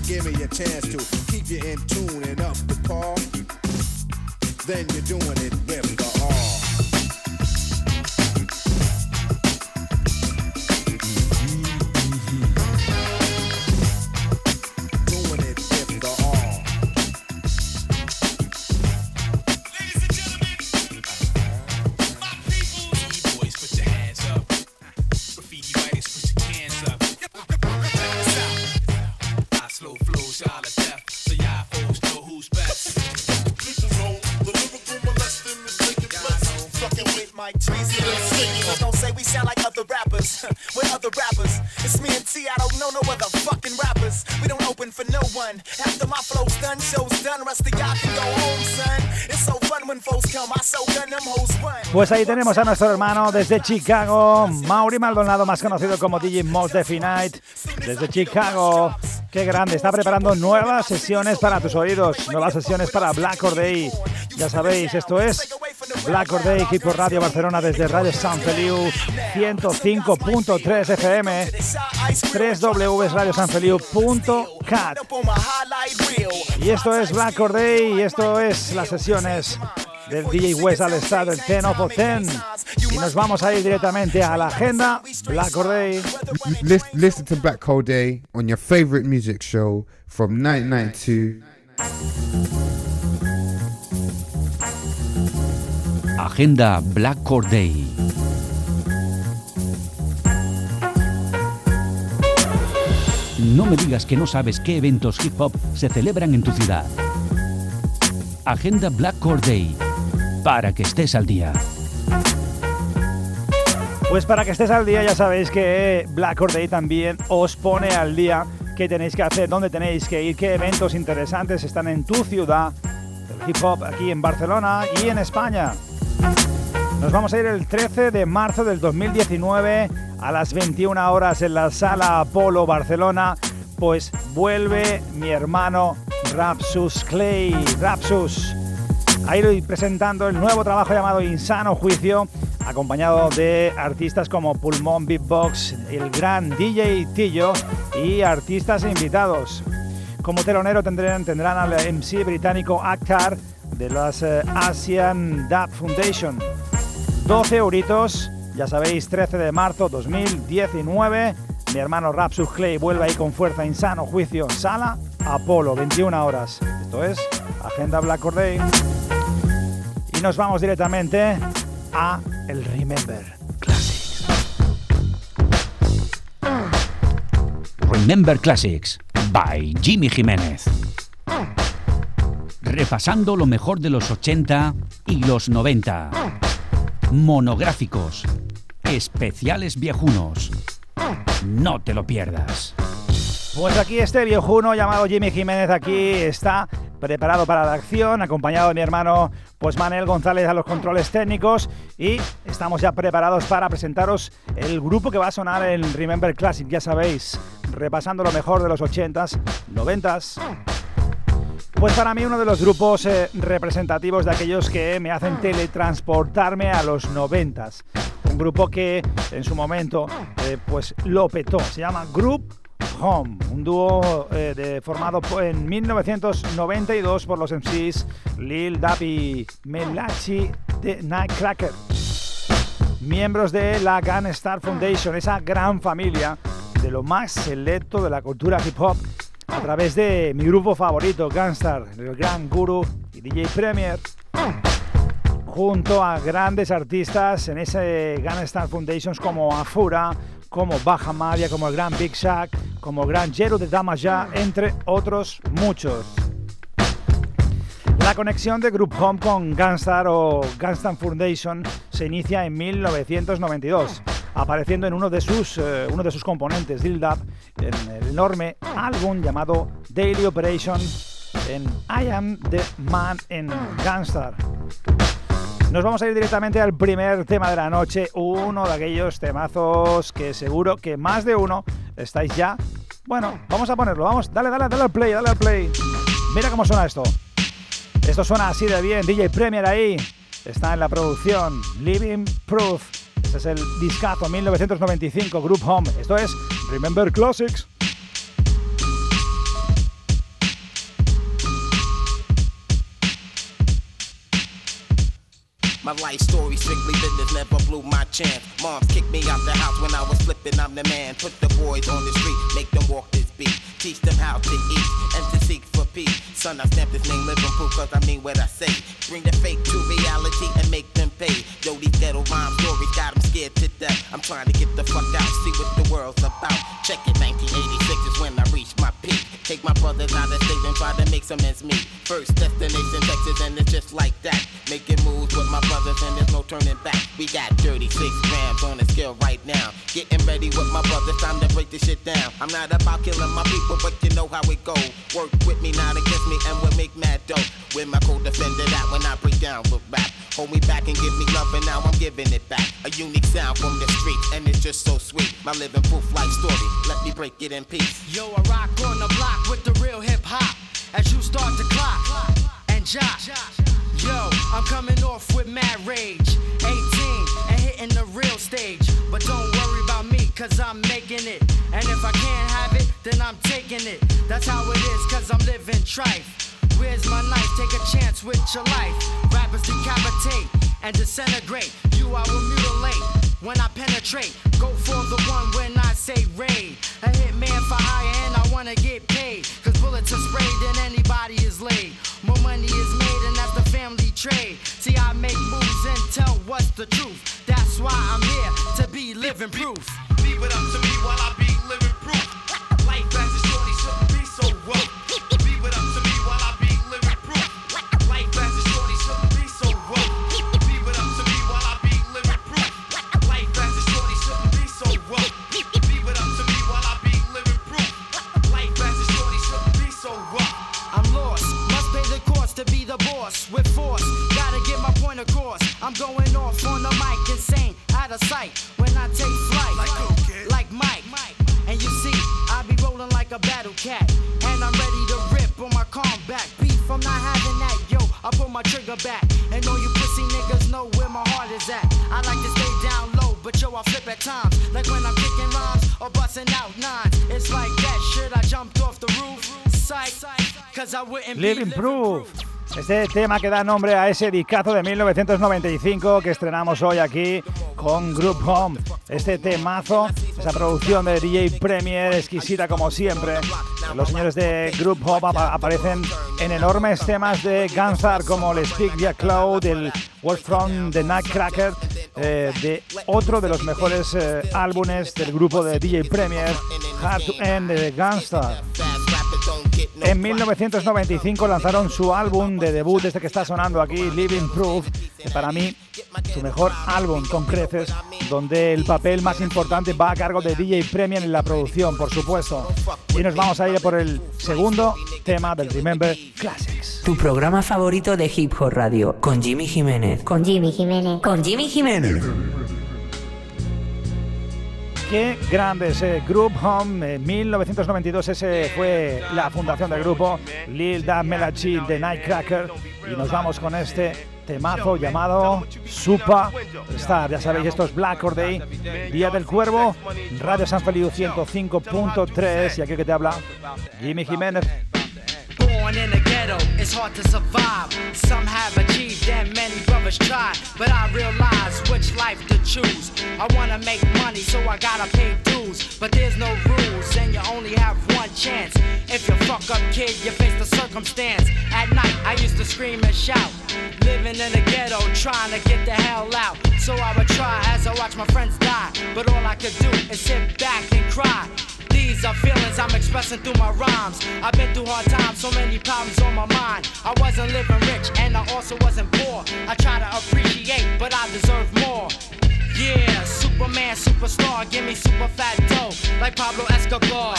Give me a chance to Pues ahí tenemos a nuestro hermano desde Chicago, Mauri Maldonado, más conocido como DJ Most Defi Night, desde Chicago. Qué grande, está preparando nuevas sesiones para tus oídos, nuevas sesiones para Black Or Day. Ya sabéis, esto es Black Or Day, equipo Radio Barcelona desde Radio San Feliu 105.3 FM, www.radiosanfeliu.cat. Y esto es Black Or Day y esto es las sesiones del DJ West al estado, el 10 of 10. Y nos vamos a ir directamente a la agenda Black Or Day. Listen, to Black Hole Day on your favorite music show from 1992. Agenda Black Core Day. No me digas que no sabes qué eventos hip hop se celebran en tu ciudad. Agenda Black Core Day. Para que estés al día. Pues para que estés al día ya sabéis que Black Day también os pone al día qué tenéis que hacer, dónde tenéis que ir, qué eventos interesantes están en tu ciudad, el hip hop aquí en Barcelona y en España. Nos vamos a ir el 13 de marzo del 2019 a las 21 horas en la Sala Apolo Barcelona, pues vuelve mi hermano Rapsus Clay. Rapsus. Ahí presentando el nuevo trabajo llamado Insano Juicio, acompañado de artistas como Pulmón Beatbox, el gran DJ Tillo y artistas invitados. Como telonero tendrán, tendrán al MC británico Akhtar de las eh, Asian Dub Foundation. 12 euritos, ya sabéis, 13 de marzo 2019. Mi hermano Rapsus Clay vuelve ahí con fuerza, insano, juicio, sala, Apolo, 21 horas. Esto es Agenda Black Or Day. Y nos vamos directamente a el Remember Classics. Remember Classics by Jimmy Jiménez. Repasando lo mejor de los 80 y los 90. Monográficos. Especiales viejunos. No te lo pierdas. Pues aquí este viejuno llamado Jimmy Jiménez aquí está preparado para la acción, acompañado de mi hermano pues Manel González a los controles técnicos y estamos ya preparados para presentaros el grupo que va a sonar en Remember Classic, ya sabéis, repasando lo mejor de los 80s, 90s. Pues para mí uno de los grupos eh, representativos de aquellos que me hacen teletransportarme a los 90s. Un grupo que en su momento eh, pues lo petó, se llama Group Home, un dúo eh, formado en 1992 por los MCs Lil Dab y Melachi de Nightcracker. Miembros de la Gun Star Foundation, esa gran familia de lo más selecto de la cultura hip hop a través de mi grupo favorito, Gunstar, el gran Guru y DJ Premier, junto a grandes artistas en ese Gunstar Foundations como Afura, como Baja Maria, como el gran Big Shack, como el gran Jero de Damaja, entre otros muchos. La conexión de Group Home con Gunstar o Gunstar Foundation se inicia en 1992, apareciendo en uno de sus, eh, uno de sus componentes, Dildab, en el enorme álbum llamado Daily Operation en I Am the Man in Gunstar. Nos vamos a ir directamente al primer tema de la noche, uno de aquellos temazos que seguro que más de uno estáis ya. Bueno, vamos a ponerlo, vamos, dale, dale, dale al play, dale al play. Mira cómo suena esto. Esto suena así de bien, DJ Premier ahí. Está en la producción Living Proof. Este es el discazo 1995 Group Home. Esto es Remember Classics. My life story strictly business, never blew my chance. Mom kicked me out the house when I was flipping, I'm the man. Put the boys on the street, make them walk this beat. Teach them how to eat and to seek for peace. Son, I stamp this name living proof cause I mean what I say. Bring the fake to reality and make them pay. Yo, these ghetto rhyme stories got them scared to death. I'm trying to get the fuck out, see what the world's about. Check it, 1986 is when I reached my peak. Take my brothers out of state and try to make some ends meet. First destination Texas and it's just like that. Making moves with my brothers and there's no turning back. We got 36 grams on the scale right now. Getting ready with my brothers, time to break this shit down. I'm not about killing my people, but you know how it go. Work with me, not against me, and we'll make mad dough. With my co-defender that when I break down with rap. Hold me back and give me love, and now I'm giving it back. A unique sound from the streets, and it's just so sweet. My living proof life story, let me break it in peace. Yo, I rock on the block with the real hip hop. As you start to clock and jock. Yo, I'm coming off with mad rage. 18 and hitting the real stage. But don't worry about me, cause I'm making it. And if I can't have it, then I'm taking it. That's how it is, cause I'm living trife. Where's my knife? Take a chance with your life. Rappers decapitate and disintegrate. You I will mutilate when I penetrate. Go for the one when I say raid. A hitman for hire and I wanna get paid. Cause bullets are sprayed and anybody is laid. More money is made and that's the family trade. See, I make moves and tell what's the truth. That's why I'm here to be living proof. Leave it up to me while I be living insane, out of sight. When I take flight, like, Mike. And you see, I be rolling like a battle cat. And I'm ready to rip on my combat. Beef, I'm not having that, yo. I pull my trigger back. And all you pussy niggas know where my heart is at. I like to stay down low, but yo, I flip at times. Like when I'm kicking rhymes or busting out nines. It's like that shit, I jumped off the roof. Psych, cause I wouldn't be Living Proof. Este tema que da nombre a ese discazo de 1995 que estrenamos hoy aquí con Group Home. Este temazo, esa producción de DJ Premier, exquisita como siempre. Los señores de Group Home apa- aparecen en enormes temas de Gunstar como el Speak Via Cloud, el World from the Nightcracker, eh, de otro de los mejores eh, álbumes del grupo de DJ Premier, Hard to End de Gunstar. En 1995 lanzaron su álbum de debut, este que está sonando aquí, Living Proof, que para mí su mejor álbum con creces, donde el papel más importante va a cargo de DJ Premier en la producción, por supuesto. Y nos vamos a ir por el segundo tema del Remember Classics. Tu programa favorito de Hip Hop Radio con Jimmy Jiménez. Con Jimmy Jiménez. Con Jimmy Jiménez. Qué grandes, eh, Group Home, en 1992 ese fue la fundación del grupo, Lil Da Melachi de Nightcracker, y nos vamos con este temazo llamado Supa Star. Ya sabéis, esto es Black Or Day, Día del Cuervo, Radio San Feliu 105.3, y aquí que te habla, Jimmy Jiménez. Born in the ghetto, it's hard to survive. Some have achieved and many brothers try. But I realize which life to choose. I wanna make money, so I gotta pay dues. But there's no rules, and you only have one chance. If you fuck up, kid, you face the circumstance. At night, I used to scream and shout. Living in the ghetto, trying to get the hell out. So I would try as I watch my friends die. But all I could do is sit back and cry. These are feelings I'm expressing through my rhymes. I've been through hard times, so many problems on my mind. I wasn't living rich and I also wasn't poor. I try to appreciate, but I deserve more. Yeah, Superman, superstar, give me super fat dough like Pablo Escobar.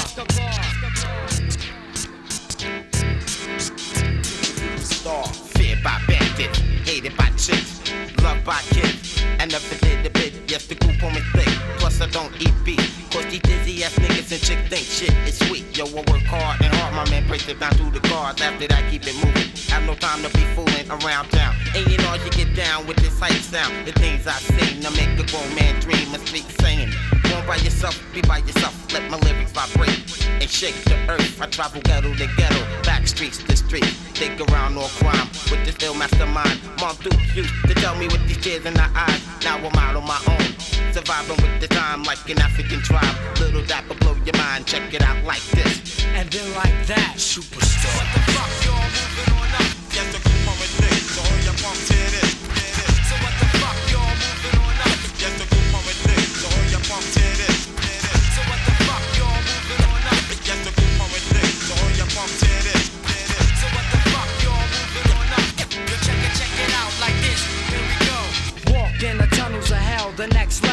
Star, feared by bandits, hated by chicks, loved by kids. I never did a bit, yes, the group on me thick. Plus, I don't eat beef. Think shit is sweet. Yo, I work hard and hard, my man breaks it down through the cards. After that, keep it moving. Have no time to be fooling around town. And you know, you get down with this hype sound. The things I've seen, I make a grown man dream and speak saying. Born by yourself, be by yourself. Let my lyrics vibrate and shake the earth. I travel ghetto to ghetto, back streets to street. Dig around all crime with this ill mastermind. Mom Duke used to tell me with these tears in her eyes. Now I'm out on my own. Surviving with the time like an African tribe. Little dapper blow your mind. Check it out like this. And then like that, superstar. What the fuck, y'all moving on up? Yes, the group on with this. So hold your pump to this. So what the fuck, y'all moving on up? Yes, the group on with this. So hold your pump to this. So what the fuck, y'all moving on up? Yes, the group on with this. So hold your pump to this. So what the fuck, y'all moving on up? Yo, check it, check it out like this. Here we go. Walk in the tunnels of hell, the next level.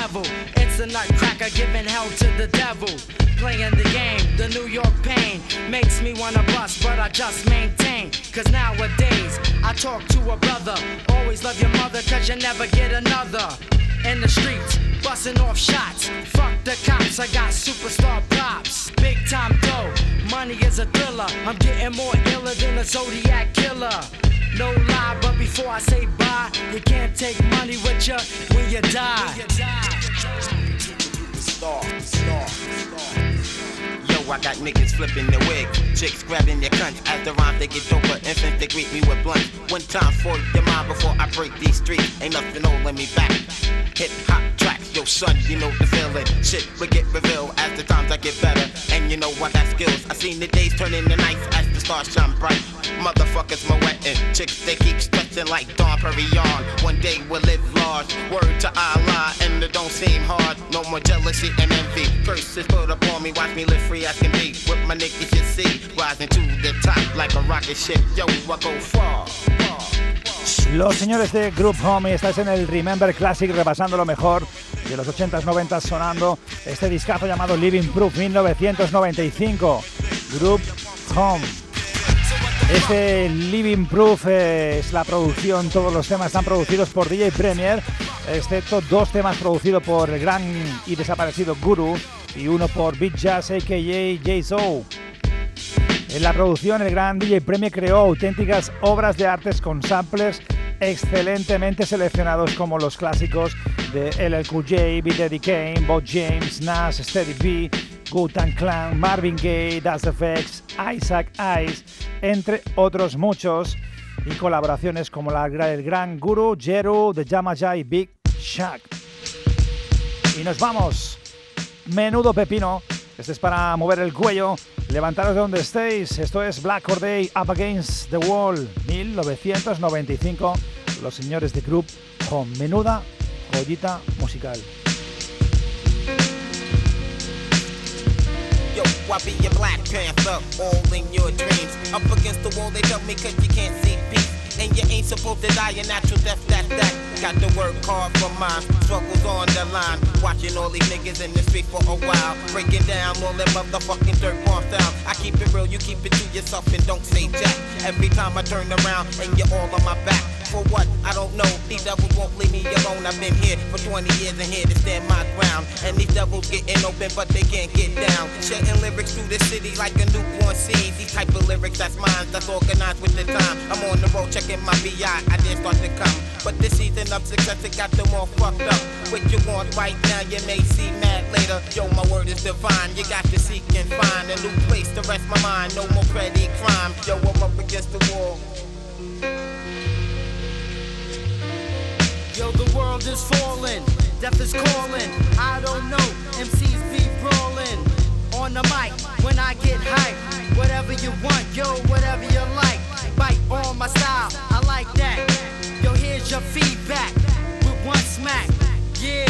Nutcracker giving hell to the devil. Playing the game, the New York pain makes me wanna bust, but I just maintain. Cause nowadays, I talk to a brother. Always love your mother, cause you never get another. In the streets, busting off shots. Fuck the cops, I got superstar props. Big time dough, money is a thriller. I'm getting more iller than a Zodiac killer. No lie, but before I say bye, you can't take money with you when you die. Yo, I got niggas flipping their wig, chicks grabbing their cunts. As the rhyme they get doper, infants they greet me with blunts. One time for your mind before I break these streets. Ain't nothing holding me back. Hip hop yo son, you know the feeling. Shit will get revealed as the times I get better, and you know I got skills. I seen the days turn into nights as the stars shine bright. Motherfuckers my wetting, chicks they keep stretching like Dawn Perignon. One day we'll live large. Word to Allah, and it don't seem hard. No more jealousy and envy. Curses put upon me, watch me live free as can be. With my niggas you see, rising to the top like a rocket ship. Yo, I go far. Los señores de Group Home, estáis en el Remember Classic repasando lo mejor de los 80s, 90s sonando este discazo llamado Living Proof 1995. Group Home. Este Living Proof eh, es la producción, todos los temas están producidos por DJ Premier, excepto dos temas producidos por el gran y desaparecido Guru y uno por Beat Jazz a.k.a. J-Zo. En la producción, el gran DJ Premier creó auténticas obras de artes con samplers excelentemente seleccionados como los clásicos de LL Cool J, Big Daddy Kane, Bob James, Nas, Steady B, Wu-Tang Clan, Marvin Gaye, Das FX, Isaac Ice, entre otros muchos, y colaboraciones como la del gran Guru, Jeru, The Jamaja y Big Shaq. Y nos vamos. Menudo pepino. Este es para mover el cuello. Levantaros de donde estéis. Esto es Black Or Day Up Against the Wall 1995. Los señores de Group con menuda joyita musical. Yo, I be your Black Panther, all in your dreams. Up against the wall, they tell me cause you can't see peace. And you ain't supposed to die a natural death, that's that. Got to work hard for mine, struggles on the line. Watching all these niggas in the street for a while. Breaking down all them motherfucking dirt bomb style. I keep it real, you keep it to yourself and don't say jack. Every time I turn around and you're all on my back. For what? I don't know. These devils won't leave me alone. I've been here for 20 years and here to stand my ground. And these devils getting open, but they can't get down. Shedding lyrics through the city like a newborn seed. These type of lyrics, that's mine, that's organized with the time. I'm on the road checking my VI, I didn't start to come. But this season of success, it got them all fucked up. What you want right now, you may see mad later. Yo, my word is divine. You got to seek and find a new place to rest my mind. No more petty crime. Yo, I'm up is falling, death is calling. I don't know, MCs be brawling. On the mic, when I get hype, whatever you want, yo, whatever you like. Bite on my style, I like that. Yo, here's your feedback with one smack. Yeah,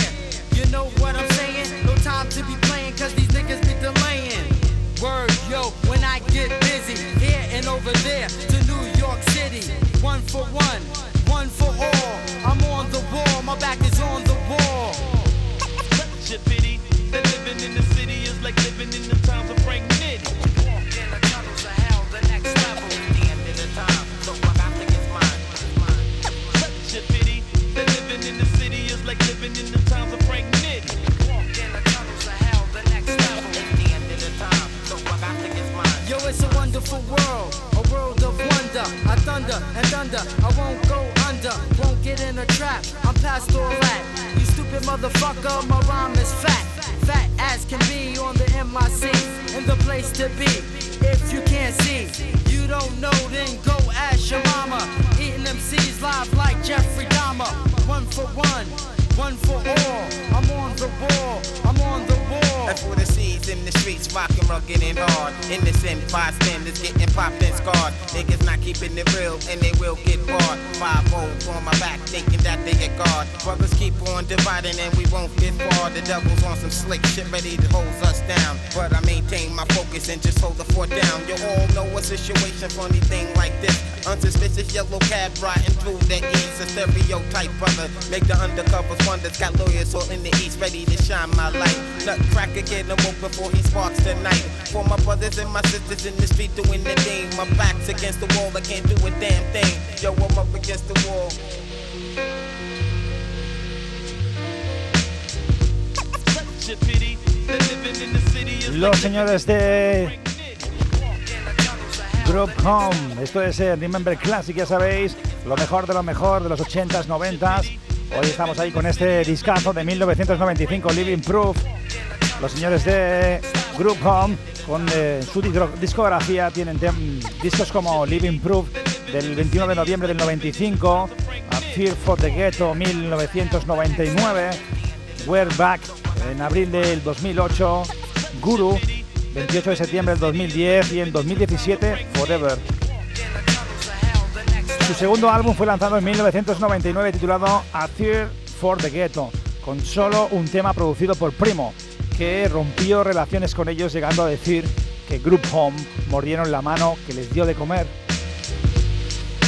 you know what I'm saying? No time to be playing, cause these niggas be delaying. Word, yo, when I get busy, here and over there to New York City. One for one, one for all. I'm on the wall, my back is on the wall. Such a pity that living in the city is like living in the times of Frank Nitty. Walk in the tunnels of hell, the next level. The end of the time, so I got to get mine. Such a pity that living in the city is like living in the times of Frank Nitty. Walk in the tunnels of hell, the next level. The end of the time, so I got to get mine. Yo, it's a wonderful world, a world of wonder. I thunder and thunder, I won't go under, won't get in a trap. I'm past all that. You stupid motherfucker, my rhyme is fat. Fat as can be on the MIC, in the place to be. If you can't see, you don't know, then go ask your mama. Eating seeds live like Jeffrey Dahmer. One for one, one for all. I'm on the wall, I'm on the wall. That's for the seeds the streets, rockin', rugged hard. Innocent bystanders getting popped and scarred. Niggas not keeping it real and they will get barred. Five O's on my back, thinking that they get guard. Brothers keep on dividing and we won't get far. The devil's on some slick shit, ready to hold us down. But I maintain my focus and just hold the fort down. You all know a situation, funny thing like this. Unsuspicious yellow cab riding through the east. A stereotype brother, make the undercovers wonders. Got lawyers all in the east, ready to shine my light. Nutcracker get him woke before he For my brothers and my sisters in the street doing game. My back's against the wall, I can't do a damn thing. Yo, up against the wall. Los señores de Group Home. Esto es eh, Remember Classic, ya sabéis, lo mejor de lo mejor de los 80s, 90s. Hoy estamos ahí con este discazo de 1995, Living Proof. Los señores de Group Home, con eh, su disco- discografía, tienen discos como Living Proof del 21 de noviembre del 95, A Fear for the Ghetto 1999, We're Back en abril del 2008, Guru 28 de septiembre del 2010 y en 2017 Forever. Su segundo álbum fue lanzado en 1999 titulado A Fear for the Ghetto, con solo un tema producido por Primo, que rompió relaciones con ellos llegando a decir que Group Home mordieron la mano que les dio de comer.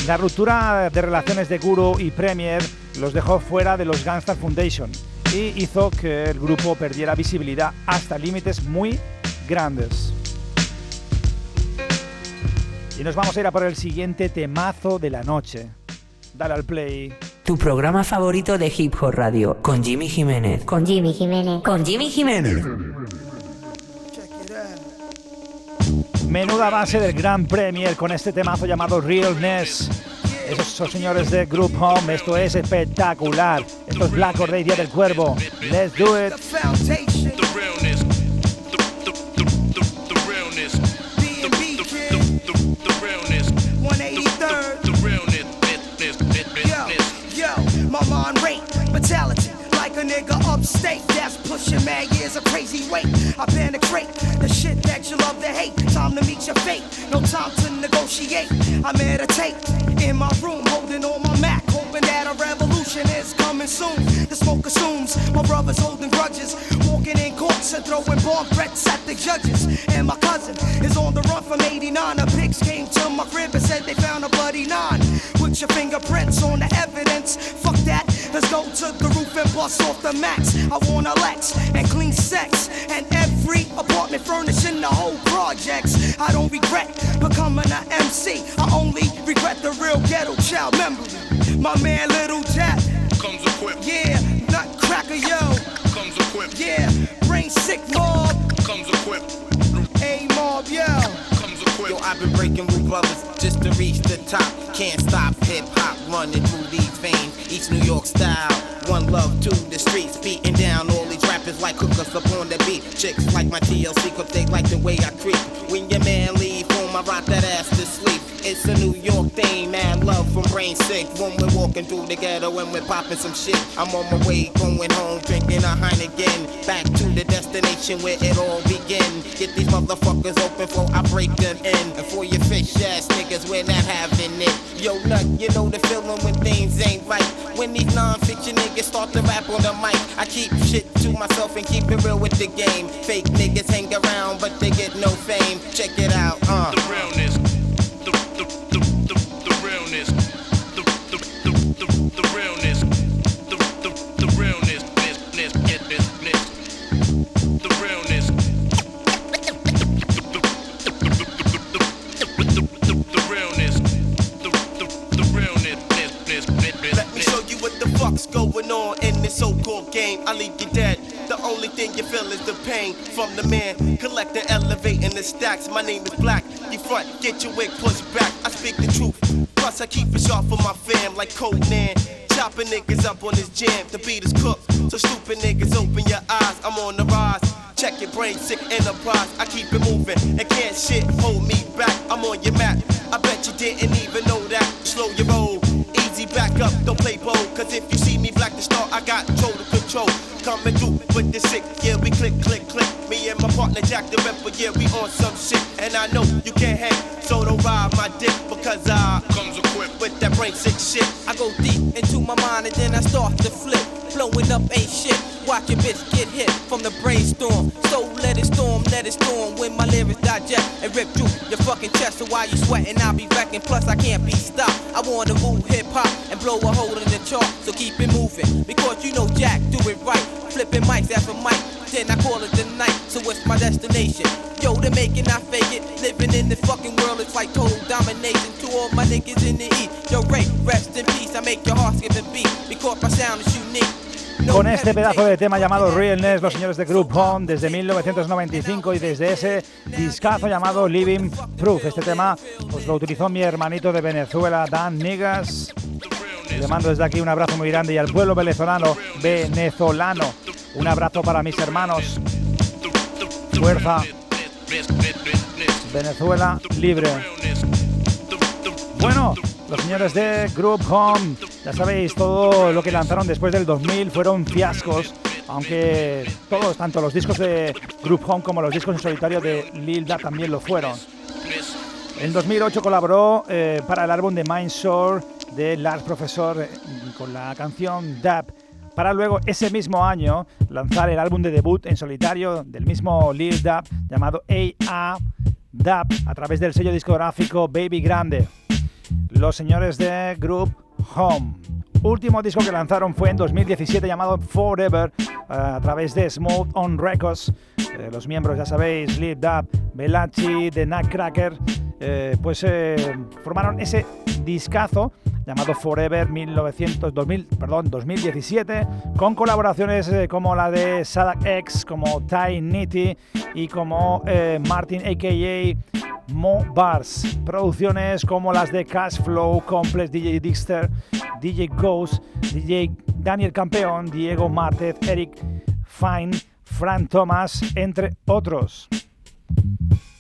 La ruptura de relaciones de Guru y Premier los dejó fuera de los Gunstar Foundation y hizo que el grupo perdiera visibilidad hasta límites muy grandes. Y nos vamos a ir a por el siguiente temazo de la noche. Dale al play. Tu programa favorito de Hip Hop Radio con Jimmy Jiménez. Con Jimmy Jiménez. Con Jimmy Jiménez. Menuda base del Gran Premier con este temazo llamado Realness. Esos son señores de Group Home, esto es espectacular. Esto es Black Or Day, Día del Cuervo. Let's do it. Mentality. Like a nigga upstate that's pushing mad years of crazy weight. I penetrate the shit that you love to hate. Time to meet your fate, no time to negotiate. I meditate in my room, holding on my Mac, hoping that a revolution is coming soon. The smoke assumes my brother's holding grudges, walking in courts and throwing bomb threats at the judges. And my cousin is on the run from 89. A pigs came to my crib and said they found a bloody nine. Put your fingerprints on the evidence. Fuck that, let's go to the roof and bust off the max. I want a Lex and clean sex. And every apartment furnishing in the whole projects. I don't regret becoming an MC. I only regret the real ghetto child memory. My man Little Jack. Comes equipped. Yeah, Nutcracker, yo. Comes equipped. Yeah, brain sick mob. Comes equipped. A mob, yo. Yo, I've been breaking with brothers just to reach the top. Can't stop hip hop running through these veins. East New York style. One love to the streets. Beating down all these rappers like hookers up on the beat. Chicks like my TLC cause they like the way I creep. When your man leave home, I rock that ass. It's a New York thing, man. Love from brain sick when we're walking through the ghetto and we're popping some shit. I'm on my way, going home, drinking a Heineken. Back to the destination where it all begin. Get these motherfuckers open before I break them in. And for your fish ass niggas, we're not having it. Yo, nut, you know the feeling when things ain't right. When these non-fiction niggas start to rap on the mic, I keep shit to myself and keep it real with the game. Fake niggas hang around, but they get no fame. Check it out, uh. The realness. I leave you dead. The only thing you feel is the pain from the man collecting, elevating the stacks. My name is Black. You front, get your wig pushed back. I speak the truth. Plus I keep it sharp for my fam, like Conan. Chopping niggas up on this jam. The beat is cooked. So stupid niggas, open your eyes. I'm on the rise. Check your brain, sick enterprise. I keep it moving and can't shit hold me back. I'm on your map. I bet you didn't even know that. Slow your roll, easy back up, don't play bold. Cause if you see me black to start, I got total control. Coming through with the sick, my partner Jack the Ripper, yeah, we on some shit. And I know you can't hang, so don't ride my dick because I comes equipped with that brain sick shit. I go deep into my mind and then I start to flip. Blowing up ain't shit. Watch your bitch get hit from the brainstorm. So let it storm, let it storm. When my lyrics digest and rip through your fucking chest. So while you sweating, I'll be wrecking. Plus, I can't be stopped. I wanna move hip hop and blow a hole in the chart. So keep it moving. Because you know Jack do it right. Flipping mics after mic. Then I call it the night. So it's my destination. Yo, they making I fake it. Living in this fucking world, it's like total domination. To all my niggas in the east. Yo, Ray, rest in peace. I make your heart skip a beat. Because my sound is unique. Con este pedazo de tema llamado Realness, los señores de Group Home desde 1995 y desde ese discazo llamado Living Proof. Este tema pues, lo utilizó mi hermanito de Venezuela, Dan Niggas. Le mando desde aquí un abrazo muy grande y al pueblo venezolano, venezolano, un abrazo para mis hermanos. Fuerza. Venezuela libre. Bueno, los señores de Group Home, ya sabéis, todo lo que lanzaron después del 2000 fueron fiascos, aunque todos, tanto los discos de Group Home como los discos en solitario de Lil Da también lo fueron. En 2008 colaboró eh, para el álbum de Mindshore de Lars Professor eh, con la canción Dab, para luego ese mismo año lanzar el álbum de debut en solitario del mismo Lil Dab llamado A.A. Dab a través del sello discográfico Baby Grande los señores de Group Home. Último disco que lanzaron fue en 2017 llamado Forever eh, a través de Smooth On Records. Eh, los miembros, ya sabéis, Lil Dab, Belachi, The Nutcracker, eh, pues eh, formaron ese discazo llamado Forever 1900, 2000, perdón, 2017 con colaboraciones eh, como la de Sadak X, como Ty Nitty y como Martin aka Mo Bars. Producciones como las de Cash Flow, Complex, DJ Dixter, DJ Ghost, DJ Daniel Campeón, Diego Márquez, Eric Fine, Fran Thomas, entre otros.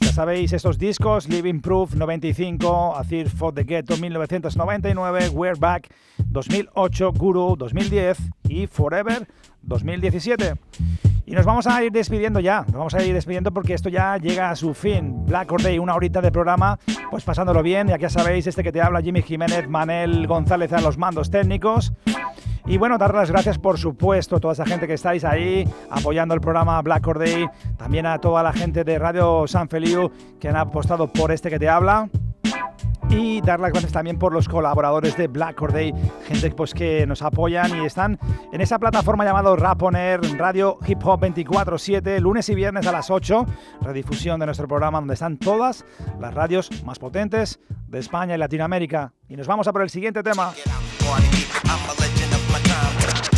Ya sabéis, estos discos, Living Proof 95, Azir for the Ghetto 1999, We're Back 2008, Guru 2010 y Forever 2017. Y nos vamos a ir despidiendo ya, nos vamos a ir despidiendo porque esto ya llega a su fin. Black or Day, una horita de programa, pues pasándolo bien, ya que sabéis, este que te habla Jimmy Jiménez, Manel González a los mandos técnicos. Y bueno, dar las gracias, por supuesto, a toda esa gente que estáis ahí apoyando el programa Black or Day, también a toda la gente de Radio San Feliu que han apostado por este que te habla. Y dar las gracias también por los colaboradores de Black or Day, gente pues, que nos apoyan y están en esa plataforma llamada Raponer, Radio Hip Hop 24-7, lunes y viernes a las 8, redifusión de nuestro programa donde están todas las radios más potentes de España y Latinoamérica. Y nos vamos a por el siguiente tema.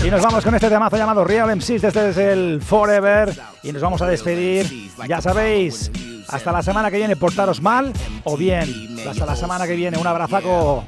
Y nos vamos con este temazo llamado Real MCs desde el Forever. Y nos vamos a despedir. Ya sabéis, hasta la semana que viene, portaros mal o bien. Hasta la semana que viene, un abrazaco.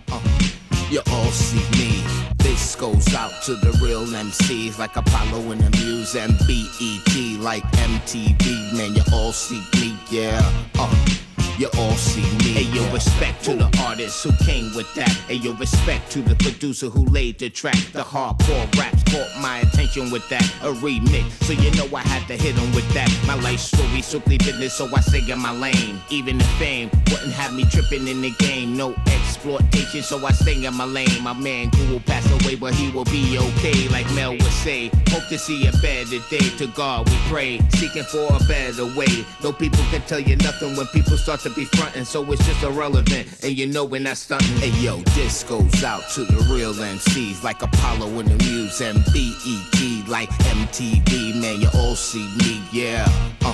You all see me. Hey, yo, respect to the artists who came with that. Hey, yo, respect to the producer who laid the track. The hardcore raps caught my attention with that. A remix, so you know I had to hit hit 'em with that. My life story, strictly business, so I stay in my lane. Even the fame wouldn't have me tripping in the game. No exploitation, so I stay in my lane. My man who will pass away, but he will be okay, like Mel would say. Hope to see a better day. To God we pray, seeking for a better way. Though people can tell you nothing when people start to be frontin', so it's just irrelevant. And you know when that's stuntin'. Hey yo, this goes out to the real MCs, like Apollo in the Muse and BET, like MTV. Man, you all see me, yeah. Uh,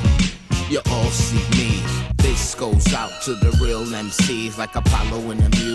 you all see me. This goes out to the real MCs, like Apollo in the Muse